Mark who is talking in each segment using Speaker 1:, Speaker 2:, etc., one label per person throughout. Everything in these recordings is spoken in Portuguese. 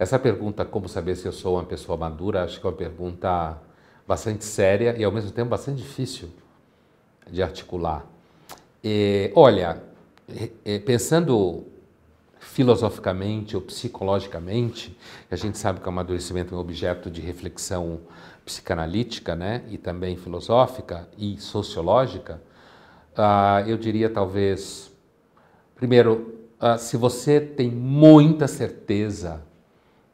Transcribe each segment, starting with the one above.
Speaker 1: Essa pergunta, como saber se eu sou uma pessoa madura, acho que é uma pergunta bastante séria e ao mesmo tempo bastante difícil de articular. E, olha, pensando filosoficamente ou psicologicamente, a gente sabe que o amadurecimento é um objeto de reflexão psicanalítica, né, e também filosófica e sociológica, uh, eu diria talvez, primeiro, uh, se você tem muita certeza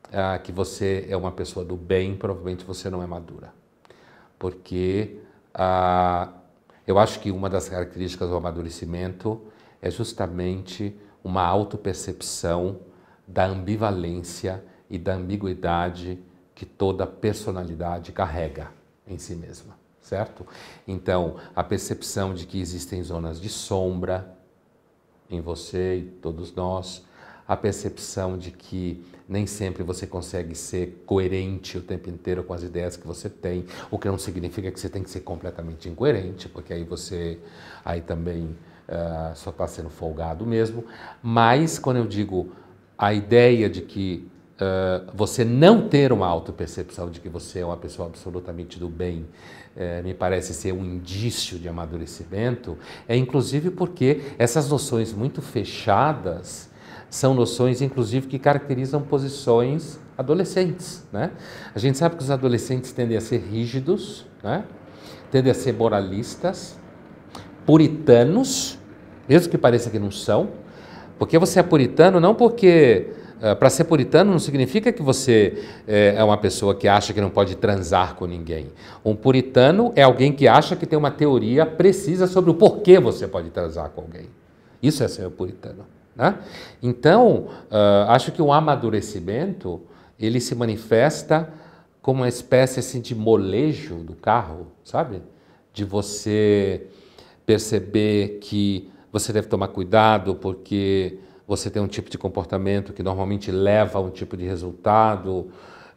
Speaker 1: uh, que você é uma pessoa do bem, provavelmente você não é madura, porque eu acho que uma das características do amadurecimento é justamente uma autopercepção da ambivalência e da ambiguidade que toda personalidade carrega em si mesma, certo? Então, a percepção de que existem zonas de sombra em você e todos nós, a percepção de que nem sempre você consegue ser coerente o tempo inteiro com as ideias que você tem, o que não significa que você tem que ser completamente incoerente, porque aí você aí também uh, só está sendo folgado mesmo. Mas quando eu digo a ideia de que uh, você não ter uma autopercepção de que você é uma pessoa absolutamente do bem, uh, me parece ser um indício de amadurecimento, é inclusive porque essas noções muito fechadas são noções, inclusive, que caracterizam posições adolescentes. Né? A gente sabe que os adolescentes tendem a ser rígidos, né? tendem a ser moralistas, puritanos, mesmo que pareça que não são, porque você é puritano não porque Uh, para ser puritano não significa que você é, é uma pessoa que acha que não pode transar com ninguém. Um puritano é alguém que acha que tem uma teoria precisa sobre o porquê você pode transar com alguém. Isso é ser puritano. Né? Então, uh, acho que o amadurecimento ele se manifesta como uma espécie assim, de molejo do carro, sabe? De você perceber que você deve tomar cuidado porque você tem um tipo de comportamento que normalmente leva a um tipo de resultado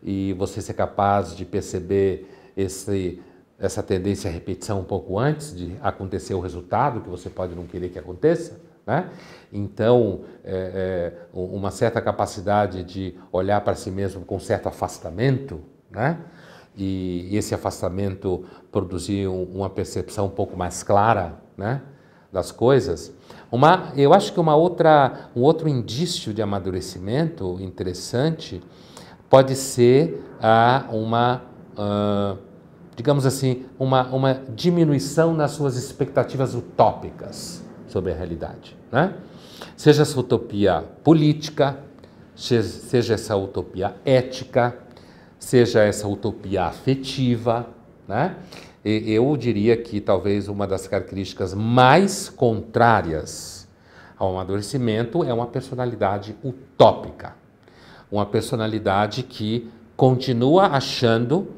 Speaker 1: e você ser capaz de perceber esse, essa tendência à repetição um pouco antes de acontecer o resultado que você pode não querer que aconteça. Né? Então, é, é, uma certa capacidade de olhar para si mesmo com certo afastamento, né? e esse afastamento produzir um, uma percepção um pouco mais clara né? das coisas. Uma, eu acho que uma outra, um outro indício de amadurecimento interessante pode ser a uma, uh, digamos assim, uma, uma diminuição nas suas expectativas utópicas sobre a realidade. Né? Seja essa utopia política, seja essa utopia ética, seja essa utopia afetiva. Né? eu diria que talvez uma das características mais contrárias ao amadurecimento é uma personalidade utópica. Uma personalidade que continua achando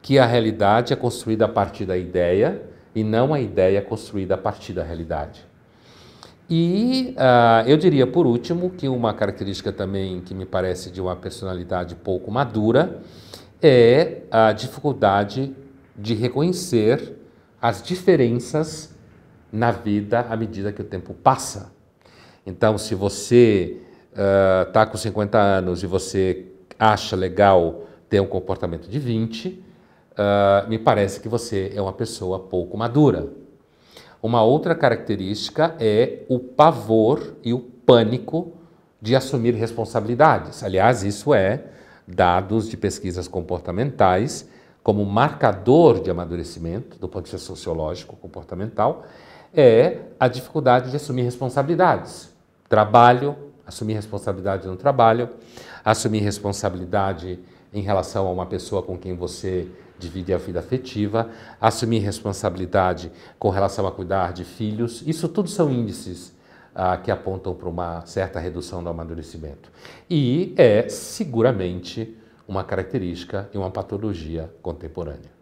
Speaker 1: que a realidade é construída a partir da ideia e não a ideia construída a partir da realidade. E uh, eu diria, por último, que uma característica também que me parece de uma personalidade pouco madura é a dificuldade de reconhecer as diferenças na vida à medida que o tempo passa. Então, se você está uh, com 50 anos e você acha legal ter um comportamento de 20, uh, ah, me parece que você é uma pessoa pouco madura. Uma outra característica é o pavor e o pânico de assumir responsabilidades. Aliás, isso é dados de pesquisas comportamentais como marcador de amadurecimento, do ponto de vista sociológico, comportamental, é a dificuldade de assumir responsabilidades. Trabalho, assumir responsabilidade no trabalho, assumir responsabilidade em relação a uma pessoa com quem você divide a vida afetiva, assumir responsabilidade com relação a cuidar de filhos. Isso tudo são índices ah, que apontam para uma certa redução do amadurecimento. E é seguramente uma característica e uma patologia contemporânea.